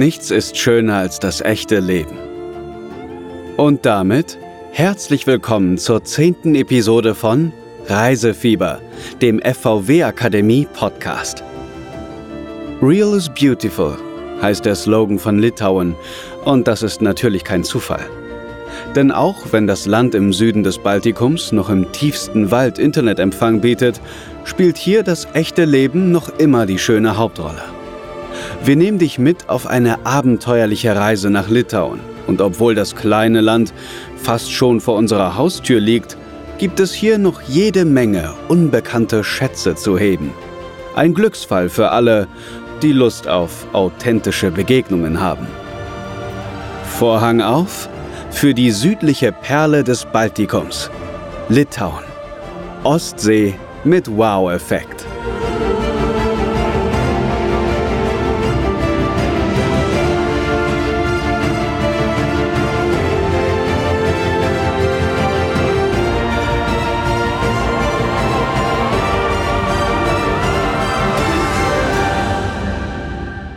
Nichts ist schöner als das echte Leben. Und damit herzlich willkommen zur zehnten Episode von Reisefieber, dem FVW Akademie Podcast. Real is beautiful heißt der Slogan von Litauen und das ist natürlich kein Zufall. Denn auch wenn das Land im Süden des Baltikums noch im tiefsten Wald Internetempfang bietet, spielt hier das echte Leben noch immer die schöne Hauptrolle. Wir nehmen dich mit auf eine abenteuerliche Reise nach Litauen. Und obwohl das kleine Land fast schon vor unserer Haustür liegt, gibt es hier noch jede Menge unbekannte Schätze zu heben. Ein Glücksfall für alle, die Lust auf authentische Begegnungen haben. Vorhang auf für die südliche Perle des Baltikums, Litauen. Ostsee mit Wow-Effekt.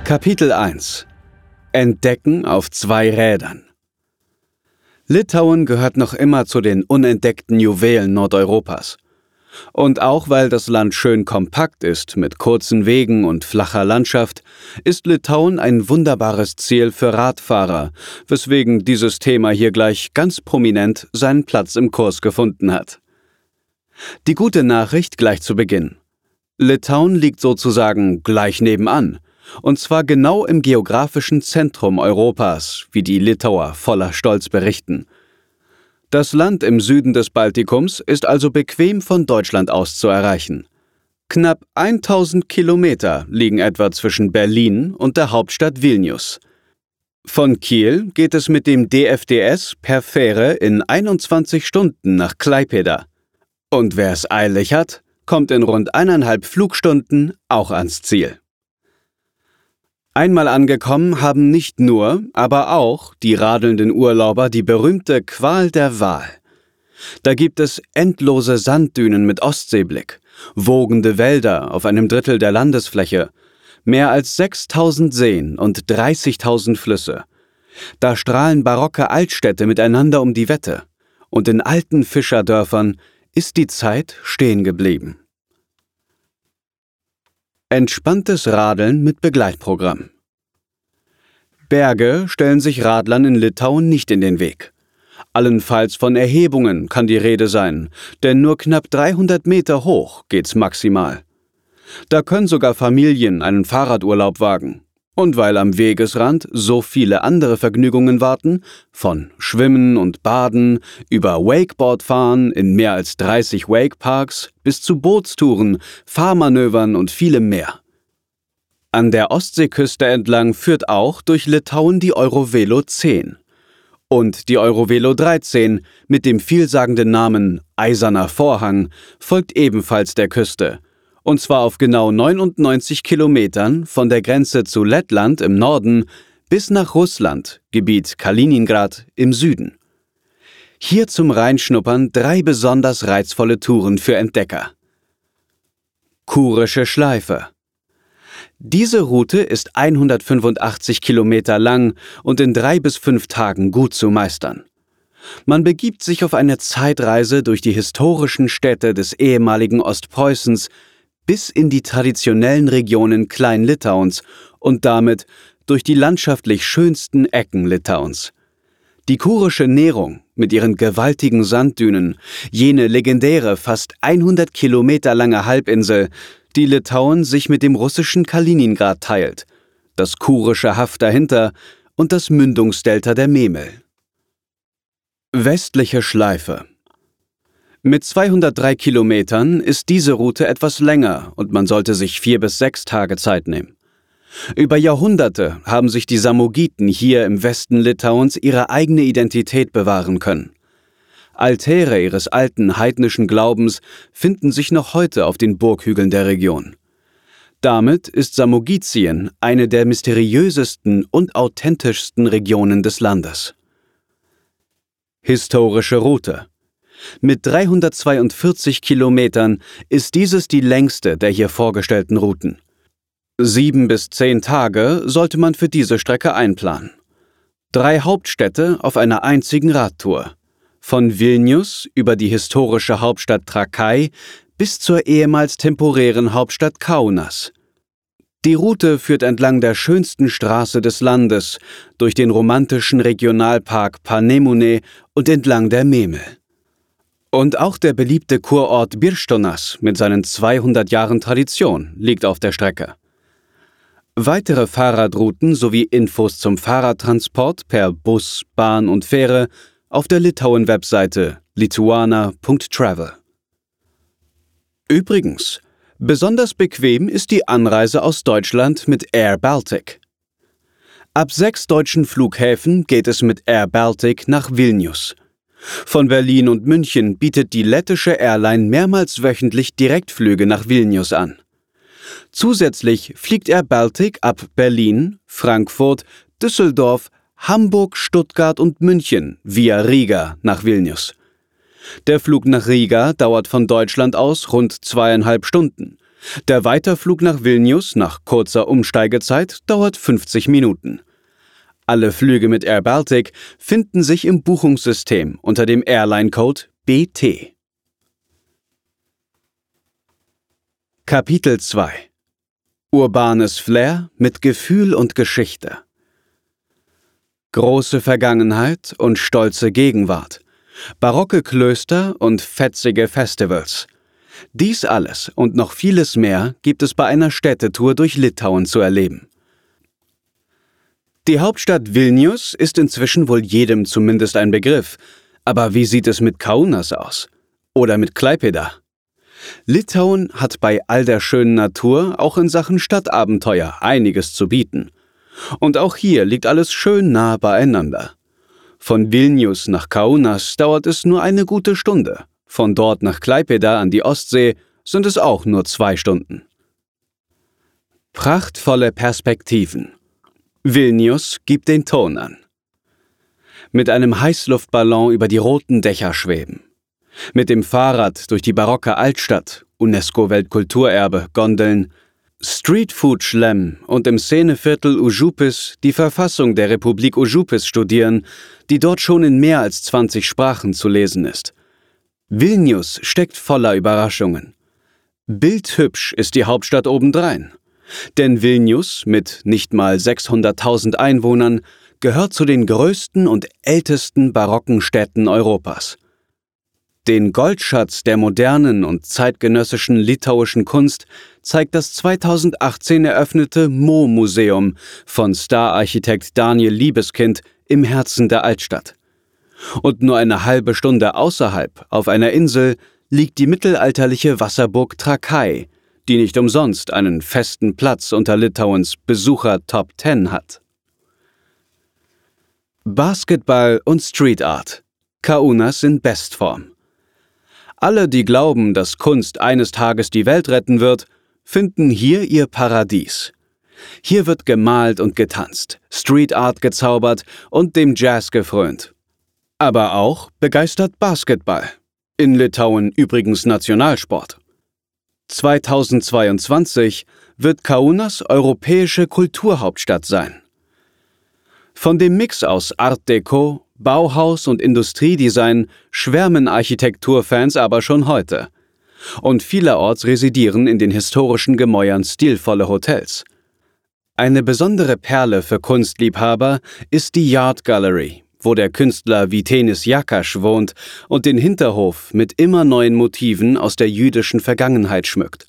Kapitel 1 Entdecken auf zwei Rädern Litauen gehört noch immer zu den unentdeckten Juwelen Nordeuropas. Und auch weil das Land schön kompakt ist, mit kurzen Wegen und flacher Landschaft, ist Litauen ein wunderbares Ziel für Radfahrer, weswegen dieses Thema hier gleich ganz prominent seinen Platz im Kurs gefunden hat. Die gute Nachricht gleich zu Beginn. Litauen liegt sozusagen gleich nebenan – und zwar genau im geografischen Zentrum Europas, wie die Litauer voller Stolz berichten. Das Land im Süden des Baltikums ist also bequem von Deutschland aus zu erreichen. Knapp 1000 Kilometer liegen etwa zwischen Berlin und der Hauptstadt Vilnius. Von Kiel geht es mit dem DFDS per Fähre in 21 Stunden nach Klaipeda. Und wer es eilig hat, kommt in rund eineinhalb Flugstunden auch ans Ziel. Einmal angekommen haben nicht nur, aber auch die radelnden Urlauber die berühmte Qual der Wahl. Da gibt es endlose Sanddünen mit Ostseeblick, wogende Wälder auf einem Drittel der Landesfläche, mehr als 6000 Seen und 30.000 Flüsse. Da strahlen barocke Altstädte miteinander um die Wette, und in alten Fischerdörfern ist die Zeit stehen geblieben. Entspanntes Radeln mit Begleitprogramm. Berge stellen sich Radlern in Litauen nicht in den Weg. Allenfalls von Erhebungen kann die Rede sein, denn nur knapp 300 Meter hoch geht's maximal. Da können sogar Familien einen Fahrradurlaub wagen. Und weil am Wegesrand so viele andere Vergnügungen warten, von Schwimmen und Baden über Wakeboardfahren in mehr als 30 Wakeparks bis zu Bootstouren, Fahrmanövern und vielem mehr. An der Ostseeküste entlang führt auch durch Litauen die Eurovelo 10. Und die Eurovelo 13 mit dem vielsagenden Namen Eiserner Vorhang folgt ebenfalls der Küste – und zwar auf genau 99 Kilometern von der Grenze zu Lettland im Norden bis nach Russland, Gebiet Kaliningrad im Süden. Hier zum Reinschnuppern drei besonders reizvolle Touren für Entdecker. Kurische Schleife. Diese Route ist 185 Kilometer lang und in drei bis fünf Tagen gut zu meistern. Man begibt sich auf eine Zeitreise durch die historischen Städte des ehemaligen Ostpreußens bis in die traditionellen Regionen Klein-Litauens und damit durch die landschaftlich schönsten Ecken Litauens. Die kurische Nährung mit ihren gewaltigen Sanddünen, jene legendäre fast 100 Kilometer lange Halbinsel, die Litauen sich mit dem russischen Kaliningrad teilt, das kurische Haft dahinter und das Mündungsdelta der Memel. Westliche Schleife mit 203 Kilometern ist diese Route etwas länger und man sollte sich vier bis sechs Tage Zeit nehmen. Über Jahrhunderte haben sich die Samogiten hier im Westen Litauens ihre eigene Identität bewahren können. Altäre ihres alten heidnischen Glaubens finden sich noch heute auf den Burghügeln der Region. Damit ist Samogitien eine der mysteriösesten und authentischsten Regionen des Landes. Historische Route. Mit 342 Kilometern ist dieses die längste der hier vorgestellten Routen. Sieben bis zehn Tage sollte man für diese Strecke einplanen. Drei Hauptstädte auf einer einzigen Radtour. Von Vilnius über die historische Hauptstadt Trakai bis zur ehemals temporären Hauptstadt Kaunas. Die Route führt entlang der schönsten Straße des Landes, durch den romantischen Regionalpark Panemune und entlang der Memel. Und auch der beliebte Kurort Birstonas mit seinen 200 Jahren Tradition liegt auf der Strecke. Weitere Fahrradrouten sowie Infos zum Fahrradtransport per Bus, Bahn und Fähre auf der Litauen-Webseite lituana.travel. Übrigens, besonders bequem ist die Anreise aus Deutschland mit Air Baltic. Ab sechs deutschen Flughäfen geht es mit Air Baltic nach Vilnius. Von Berlin und München bietet die lettische Airline mehrmals wöchentlich Direktflüge nach Vilnius an. Zusätzlich fliegt Air Baltic ab Berlin, Frankfurt, Düsseldorf, Hamburg, Stuttgart und München via Riga nach Vilnius. Der Flug nach Riga dauert von Deutschland aus rund zweieinhalb Stunden. Der Weiterflug nach Vilnius nach kurzer Umsteigezeit dauert 50 Minuten. Alle Flüge mit Air Baltic finden sich im Buchungssystem unter dem Airline-Code BT. Kapitel 2 Urbanes Flair mit Gefühl und Geschichte Große Vergangenheit und stolze Gegenwart barocke Klöster und fetzige Festivals. Dies alles und noch vieles mehr gibt es bei einer Städtetour durch Litauen zu erleben. Die Hauptstadt Vilnius ist inzwischen wohl jedem zumindest ein Begriff, aber wie sieht es mit Kaunas aus? Oder mit Klaipeda? Litauen hat bei all der schönen Natur auch in Sachen Stadtabenteuer einiges zu bieten. Und auch hier liegt alles schön nah beieinander. Von Vilnius nach Kaunas dauert es nur eine gute Stunde. Von dort nach Klaipeda an die Ostsee sind es auch nur zwei Stunden. Prachtvolle Perspektiven. Vilnius gibt den Ton an. Mit einem Heißluftballon über die roten Dächer schweben. Mit dem Fahrrad durch die barocke Altstadt, UNESCO-Weltkulturerbe, Gondeln, Streetfood Schlemm und im Szeneviertel Ujupis die Verfassung der Republik Ujupis studieren, die dort schon in mehr als 20 Sprachen zu lesen ist. Vilnius steckt voller Überraschungen. Bildhübsch ist die Hauptstadt obendrein. Denn Vilnius mit nicht mal 600.000 Einwohnern gehört zu den größten und ältesten barocken Städten Europas. Den Goldschatz der modernen und zeitgenössischen litauischen Kunst zeigt das 2018 eröffnete Mo-Museum von Stararchitekt Daniel Liebeskind im Herzen der Altstadt. Und nur eine halbe Stunde außerhalb, auf einer Insel, liegt die mittelalterliche Wasserburg Trakai, die nicht umsonst einen festen Platz unter Litauens Besucher Top 10 hat. Basketball und Street Art. Kaunas in Bestform. Alle, die glauben, dass Kunst eines Tages die Welt retten wird, finden hier ihr Paradies. Hier wird gemalt und getanzt, Street Art gezaubert und dem Jazz gefrönt. Aber auch begeistert Basketball. In Litauen übrigens Nationalsport. 2022 wird Kaunas europäische Kulturhauptstadt sein. Von dem Mix aus Art Deco, Bauhaus und Industriedesign schwärmen Architekturfans aber schon heute. Und vielerorts residieren in den historischen Gemäuern stilvolle Hotels. Eine besondere Perle für Kunstliebhaber ist die Yard Gallery, wo der Künstler Vitenis Jakasch wohnt und den Hinterhof mit immer neuen Motiven aus der jüdischen Vergangenheit schmückt.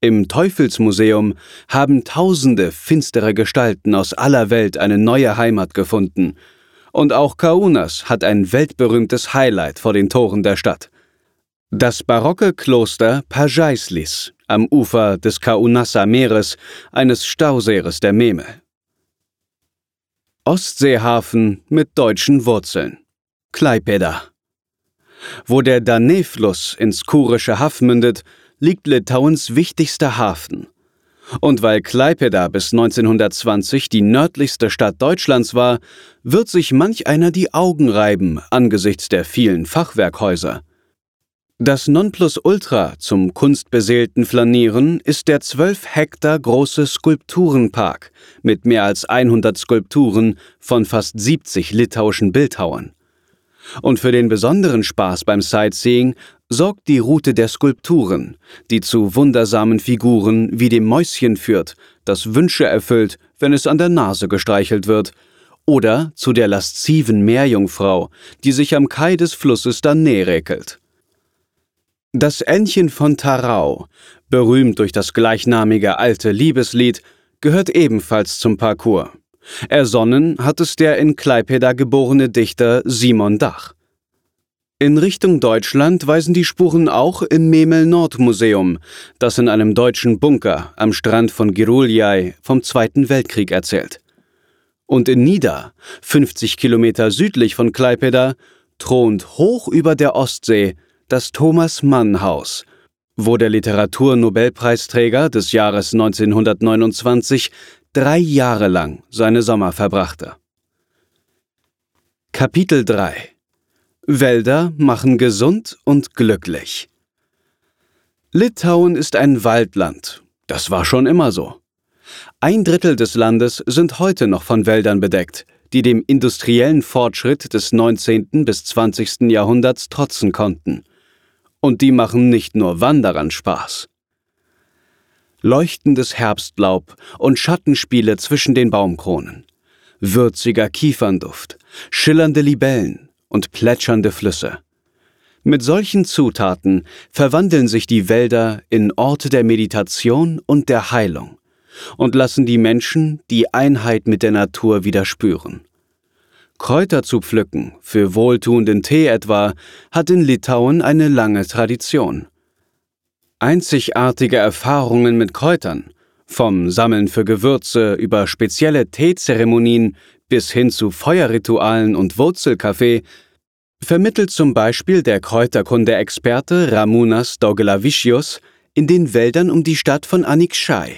Im Teufelsmuseum haben tausende finstere Gestalten aus aller Welt eine neue Heimat gefunden – und auch Kaunas hat ein weltberühmtes Highlight vor den Toren der Stadt. Das barocke Kloster Pajaislis am Ufer des Kaunassa Meeres, eines Stauseeres der Memel. Ostseehafen mit deutschen Wurzeln. Klaipeda. Wo der Danee-Fluss ins kurische Haff mündet, liegt Litauens wichtigster Hafen. Und weil Klaipeda bis 1920 die nördlichste Stadt Deutschlands war, wird sich manch einer die Augen reiben angesichts der vielen Fachwerkhäuser. Das Nonplusultra zum kunstbeseelten Flanieren ist der 12 Hektar große Skulpturenpark mit mehr als 100 Skulpturen von fast 70 litauischen Bildhauern. Und für den besonderen Spaß beim Sightseeing sorgt die Route der Skulpturen, die zu wundersamen Figuren wie dem Mäuschen führt, das Wünsche erfüllt, wenn es an der Nase gestreichelt wird, oder zu der lasziven Meerjungfrau, die sich am Kai des Flusses dann räkelt. Das Ännchen von Tarau, berühmt durch das gleichnamige alte Liebeslied, gehört ebenfalls zum Parcours. Ersonnen hat es der in Klaipeda geborene Dichter Simon Dach. In Richtung Deutschland weisen die Spuren auch im Memel-Nord-Museum, das in einem deutschen Bunker am Strand von Giruljai vom Zweiten Weltkrieg erzählt. Und in Nida, 50 Kilometer südlich von Klaipeda, thront hoch über der Ostsee das Thomas Mann Haus, wo der Literaturnobelpreisträger des Jahres 1929 drei Jahre lang seine Sommer verbrachte. Kapitel 3 Wälder machen gesund und glücklich. Litauen ist ein Waldland. Das war schon immer so. Ein Drittel des Landes sind heute noch von Wäldern bedeckt, die dem industriellen Fortschritt des 19. bis 20. Jahrhunderts trotzen konnten. Und die machen nicht nur Wanderern Spaß. Leuchtendes Herbstlaub und Schattenspiele zwischen den Baumkronen, würziger Kiefernduft, schillernde Libellen und plätschernde Flüsse. Mit solchen Zutaten verwandeln sich die Wälder in Orte der Meditation und der Heilung und lassen die Menschen die Einheit mit der Natur wieder spüren. Kräuter zu pflücken, für wohltuenden Tee etwa, hat in Litauen eine lange Tradition. Einzigartige Erfahrungen mit Kräutern, vom Sammeln für Gewürze über spezielle Teezeremonien bis hin zu Feuerritualen und Wurzelkaffee, vermittelt zum Beispiel der Kräuterkunde-Experte Ramunas Dogelavicius in den Wäldern um die Stadt von Anikszai.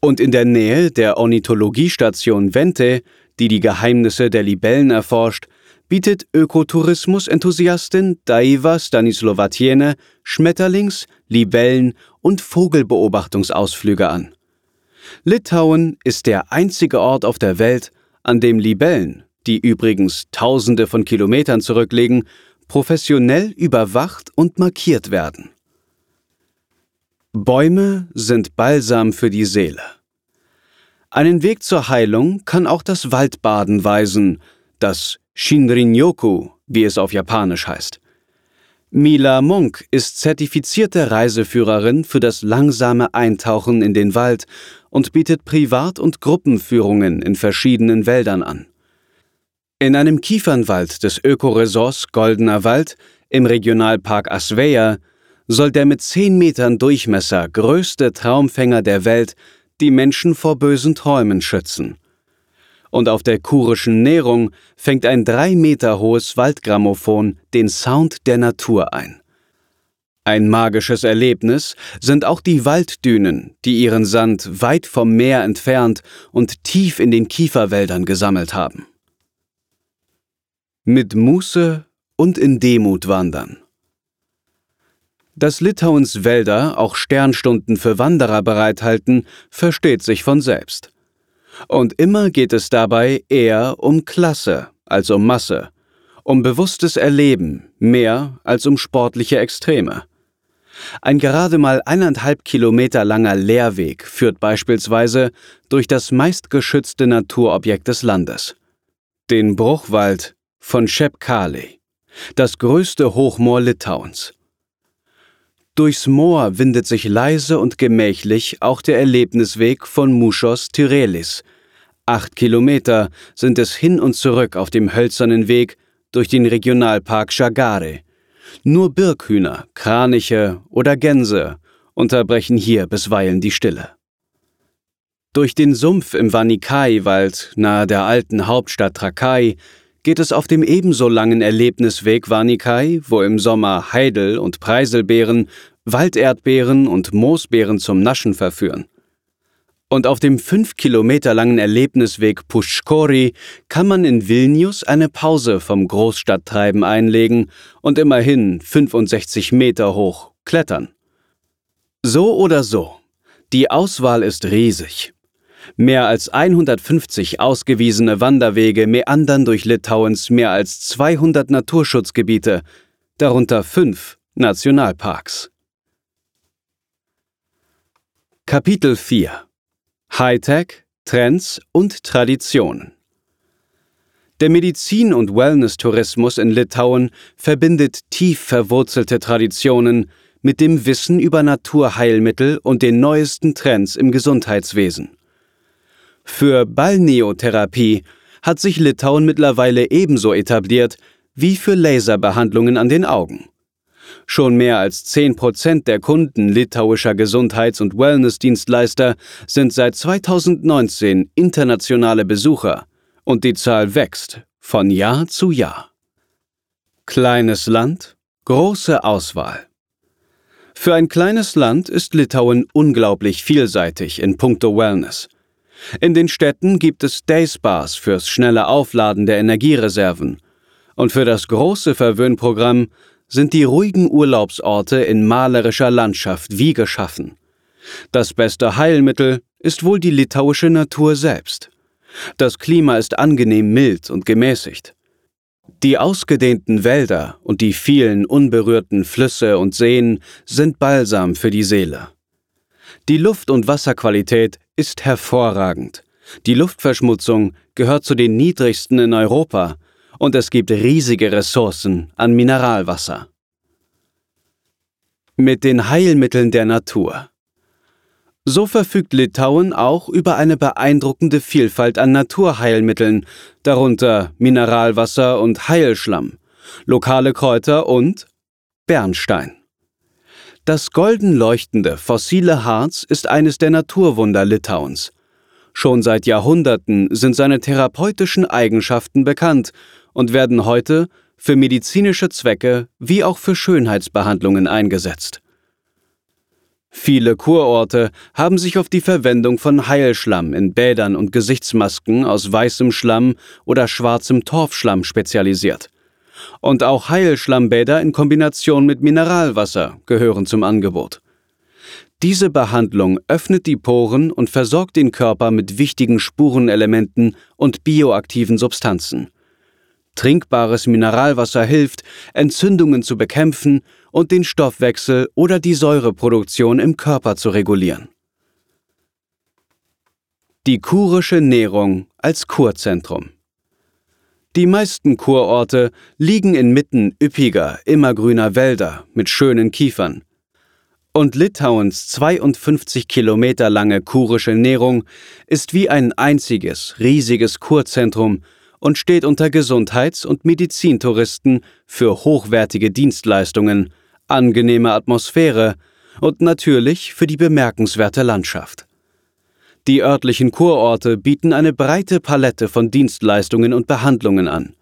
Und in der Nähe der Ornithologiestation Vente die die Geheimnisse der Libellen erforscht, bietet Ökotourismus-Enthusiastin Daiva Stanislowatiene Schmetterlings-, Libellen- und Vogelbeobachtungsausflüge an. Litauen ist der einzige Ort auf der Welt, an dem Libellen, die übrigens Tausende von Kilometern zurücklegen, professionell überwacht und markiert werden. Bäume sind Balsam für die Seele. Einen Weg zur Heilung kann auch das Waldbaden weisen, das Shinrin-yoku, wie es auf Japanisch heißt. Mila Munk ist zertifizierte Reiseführerin für das langsame Eintauchen in den Wald und bietet Privat- und Gruppenführungen in verschiedenen Wäldern an. In einem Kiefernwald des Ökoresorts Goldener Wald im Regionalpark Asveja soll der mit 10 Metern Durchmesser größte Traumfänger der Welt die Menschen vor bösen Träumen schützen. Und auf der kurischen Nährung fängt ein drei Meter hohes Waldgrammophon den Sound der Natur ein. Ein magisches Erlebnis sind auch die Walddünen, die ihren Sand weit vom Meer entfernt und tief in den Kieferwäldern gesammelt haben. Mit Muße und in Demut wandern. Dass Litauens Wälder auch Sternstunden für Wanderer bereithalten, versteht sich von selbst. Und immer geht es dabei eher um Klasse als um Masse, um bewusstes Erleben mehr als um sportliche Extreme. Ein gerade mal eineinhalb Kilometer langer Lehrweg führt beispielsweise durch das meistgeschützte Naturobjekt des Landes, den Bruchwald von Schepkali, das größte Hochmoor Litauens. Durchs Moor windet sich leise und gemächlich auch der Erlebnisweg von Muschos Tyrelis. Acht Kilometer sind es hin und zurück auf dem hölzernen Weg durch den Regionalpark Chagare. Nur Birkhühner, Kraniche oder Gänse unterbrechen hier bisweilen die Stille. Durch den Sumpf im Vanikai-Wald nahe der alten Hauptstadt Trakai geht es auf dem ebenso langen Erlebnisweg Warnikai, wo im Sommer Heidel- und Preiselbeeren, Walderdbeeren und Moosbeeren zum Naschen verführen. Und auf dem fünf Kilometer langen Erlebnisweg Pushkori kann man in Vilnius eine Pause vom Großstadttreiben einlegen und immerhin 65 Meter hoch klettern. So oder so, die Auswahl ist riesig. Mehr als 150 ausgewiesene Wanderwege meandern durch Litauens mehr als 200 Naturschutzgebiete, darunter fünf Nationalparks. Kapitel 4 Hightech, Trends und Traditionen Der Medizin- und Wellness-Tourismus in Litauen verbindet tief verwurzelte Traditionen mit dem Wissen über Naturheilmittel und den neuesten Trends im Gesundheitswesen. Für Balneotherapie hat sich Litauen mittlerweile ebenso etabliert wie für Laserbehandlungen an den Augen. Schon mehr als 10 Prozent der Kunden litauischer Gesundheits- und Wellnessdienstleister sind seit 2019 internationale Besucher und die Zahl wächst von Jahr zu Jahr. Kleines Land, große Auswahl. Für ein kleines Land ist Litauen unglaublich vielseitig in puncto Wellness. In den Städten gibt es Dayspas fürs schnelle Aufladen der Energiereserven. Und für das große Verwöhnprogramm sind die ruhigen Urlaubsorte in malerischer Landschaft wie geschaffen. Das beste Heilmittel ist wohl die litauische Natur selbst. Das Klima ist angenehm mild und gemäßigt. Die ausgedehnten Wälder und die vielen unberührten Flüsse und Seen sind Balsam für die Seele. Die Luft- und Wasserqualität ist hervorragend. Die Luftverschmutzung gehört zu den niedrigsten in Europa und es gibt riesige Ressourcen an Mineralwasser. Mit den Heilmitteln der Natur. So verfügt Litauen auch über eine beeindruckende Vielfalt an Naturheilmitteln, darunter Mineralwasser und Heilschlamm, lokale Kräuter und Bernstein. Das golden leuchtende fossile Harz ist eines der Naturwunder Litauens. Schon seit Jahrhunderten sind seine therapeutischen Eigenschaften bekannt und werden heute für medizinische Zwecke wie auch für Schönheitsbehandlungen eingesetzt. Viele Kurorte haben sich auf die Verwendung von Heilschlamm in Bädern und Gesichtsmasken aus weißem Schlamm oder schwarzem Torfschlamm spezialisiert. Und auch Heilschlammbäder in Kombination mit Mineralwasser gehören zum Angebot. Diese Behandlung öffnet die Poren und versorgt den Körper mit wichtigen Spurenelementen und bioaktiven Substanzen. Trinkbares Mineralwasser hilft, Entzündungen zu bekämpfen und den Stoffwechsel oder die Säureproduktion im Körper zu regulieren. Die kurische Nährung als Kurzentrum. Die meisten Kurorte liegen inmitten üppiger, immergrüner Wälder mit schönen Kiefern. Und Litauens 52 Kilometer lange kurische Nährung ist wie ein einziges, riesiges Kurzentrum und steht unter Gesundheits- und Medizintouristen für hochwertige Dienstleistungen, angenehme Atmosphäre und natürlich für die bemerkenswerte Landschaft. Die örtlichen Kurorte bieten eine breite Palette von Dienstleistungen und Behandlungen an.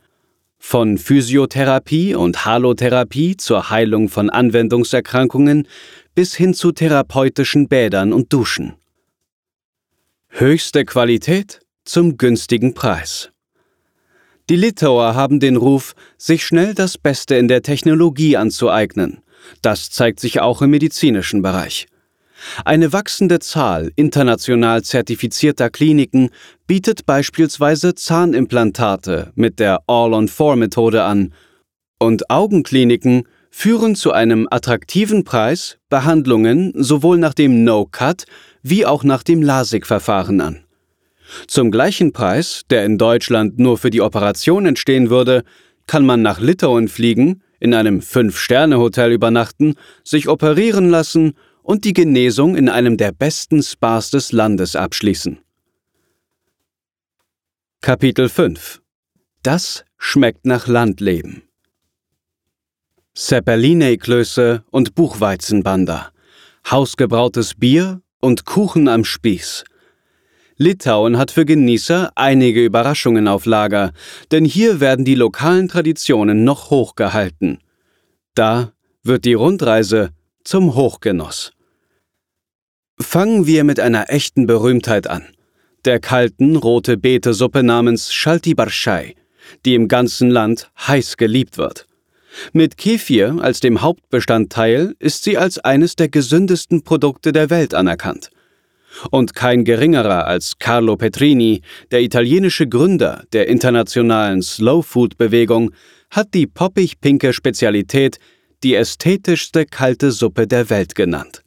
Von Physiotherapie und Halotherapie zur Heilung von Anwendungserkrankungen bis hin zu therapeutischen Bädern und Duschen. Höchste Qualität zum günstigen Preis. Die Litauer haben den Ruf, sich schnell das Beste in der Technologie anzueignen. Das zeigt sich auch im medizinischen Bereich. Eine wachsende Zahl international zertifizierter Kliniken bietet beispielsweise Zahnimplantate mit der All-on-4-Methode an und Augenkliniken führen zu einem attraktiven Preis Behandlungen sowohl nach dem No-Cut wie auch nach dem LASIK-Verfahren an. Zum gleichen Preis, der in Deutschland nur für die Operation entstehen würde, kann man nach Litauen fliegen, in einem Fünf-Sterne-Hotel übernachten, sich operieren lassen und die Genesung in einem der besten Spas des Landes abschließen. Kapitel 5 Das schmeckt nach Landleben. Zeppelinei-Klöße und Buchweizenbander, hausgebrautes Bier und Kuchen am Spieß. Litauen hat für Genießer einige Überraschungen auf Lager, denn hier werden die lokalen Traditionen noch hochgehalten. Da wird die Rundreise zum Hochgenuss. Fangen wir mit einer echten Berühmtheit an. Der kalten, rote Beetesuppe namens Shalti Barshai, die im ganzen Land heiß geliebt wird. Mit Kefir als dem Hauptbestandteil ist sie als eines der gesündesten Produkte der Welt anerkannt. Und kein geringerer als Carlo Petrini, der italienische Gründer der internationalen Slow Food Bewegung, hat die poppig-pinke Spezialität die ästhetischste kalte Suppe der Welt genannt.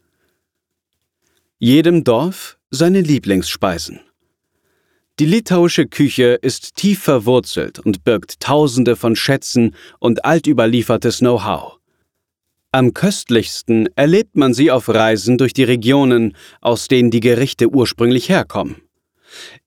Jedem Dorf seine Lieblingsspeisen. Die litauische Küche ist tief verwurzelt und birgt Tausende von Schätzen und altüberliefertes Know-how. Am köstlichsten erlebt man sie auf Reisen durch die Regionen, aus denen die Gerichte ursprünglich herkommen.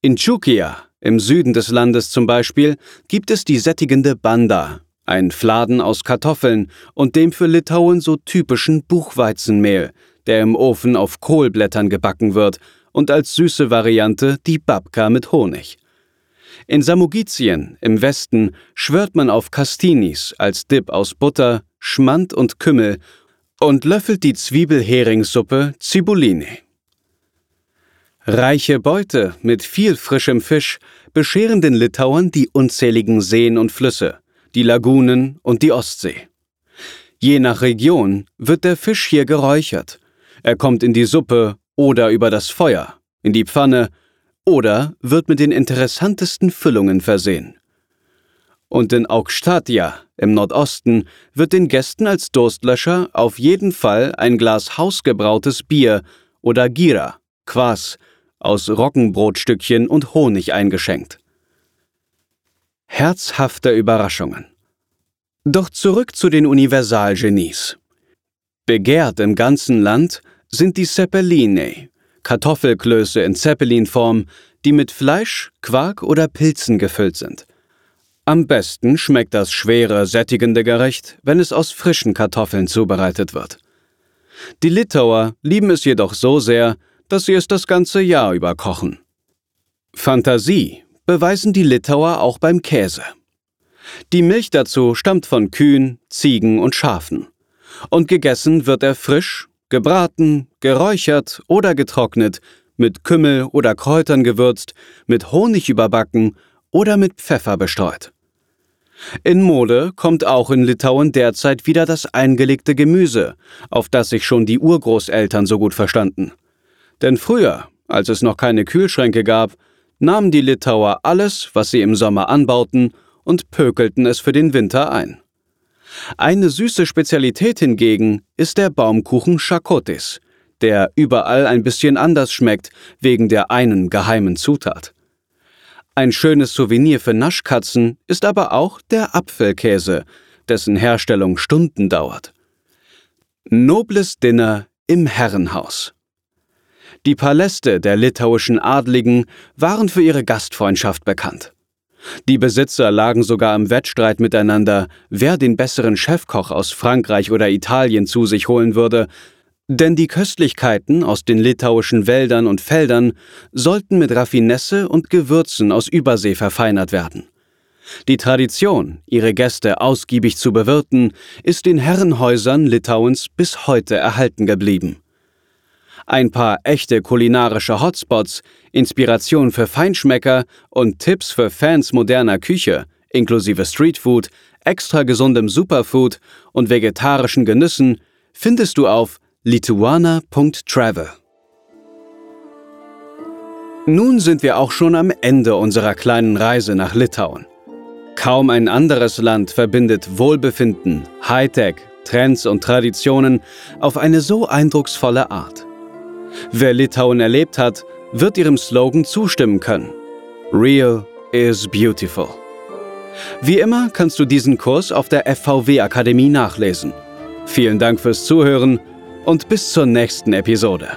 In Chukia, im Süden des Landes zum Beispiel, gibt es die sättigende Banda, ein Fladen aus Kartoffeln und dem für Litauen so typischen Buchweizenmehl, der im Ofen auf Kohlblättern gebacken wird und als süße Variante die Babka mit Honig. In Samogitien im Westen schwört man auf Castinis als Dip aus Butter, Schmand und Kümmel und löffelt die Zwiebelheringssuppe Cibolline. Reiche Beute mit viel frischem Fisch bescheren den Litauern die unzähligen Seen und Flüsse, die Lagunen und die Ostsee. Je nach Region wird der Fisch hier geräuchert. Er kommt in die Suppe oder über das Feuer, in die Pfanne oder wird mit den interessantesten Füllungen versehen. Und in Augstatia im Nordosten wird den Gästen als Durstlöscher auf jeden Fall ein Glas hausgebrautes Bier oder Gira, Quas, aus Roggenbrotstückchen und Honig eingeschenkt. Herzhafte Überraschungen. Doch zurück zu den Universalgenies. Begehrt im ganzen Land sind die Zeppeline, Kartoffelklöße in Zeppelinform, die mit Fleisch, Quark oder Pilzen gefüllt sind. Am besten schmeckt das schwere, sättigende Gericht, wenn es aus frischen Kartoffeln zubereitet wird. Die Litauer lieben es jedoch so sehr, dass sie es das ganze Jahr über kochen. Fantasie beweisen die Litauer auch beim Käse. Die Milch dazu stammt von Kühen, Ziegen und Schafen. Und gegessen wird er frisch, gebraten, geräuchert oder getrocknet, mit Kümmel oder Kräutern gewürzt, mit Honig überbacken oder mit Pfeffer bestreut. In Mode kommt auch in Litauen derzeit wieder das eingelegte Gemüse, auf das sich schon die Urgroßeltern so gut verstanden. Denn früher, als es noch keine Kühlschränke gab, nahmen die Litauer alles, was sie im Sommer anbauten, und pökelten es für den Winter ein. Eine süße Spezialität hingegen ist der Baumkuchen Chakotis, der überall ein bisschen anders schmeckt, wegen der einen geheimen Zutat. Ein schönes Souvenir für Naschkatzen ist aber auch der Apfelkäse, dessen Herstellung Stunden dauert. Nobles Dinner im Herrenhaus. Die Paläste der litauischen Adligen waren für ihre Gastfreundschaft bekannt. Die Besitzer lagen sogar im Wettstreit miteinander, wer den besseren Chefkoch aus Frankreich oder Italien zu sich holen würde, denn die Köstlichkeiten aus den litauischen Wäldern und Feldern sollten mit Raffinesse und Gewürzen aus Übersee verfeinert werden. Die Tradition, ihre Gäste ausgiebig zu bewirten, ist den Herrenhäusern Litauens bis heute erhalten geblieben ein paar echte kulinarische Hotspots, Inspiration für Feinschmecker und Tipps für Fans moderner Küche, inklusive Streetfood, extra gesundem Superfood und vegetarischen Genüssen, findest du auf lituana.travel. Nun sind wir auch schon am Ende unserer kleinen Reise nach Litauen. Kaum ein anderes Land verbindet Wohlbefinden, Hightech, Trends und Traditionen auf eine so eindrucksvolle Art. Wer Litauen erlebt hat, wird ihrem Slogan zustimmen können. Real is beautiful. Wie immer kannst du diesen Kurs auf der FVW Akademie nachlesen. Vielen Dank fürs Zuhören und bis zur nächsten Episode.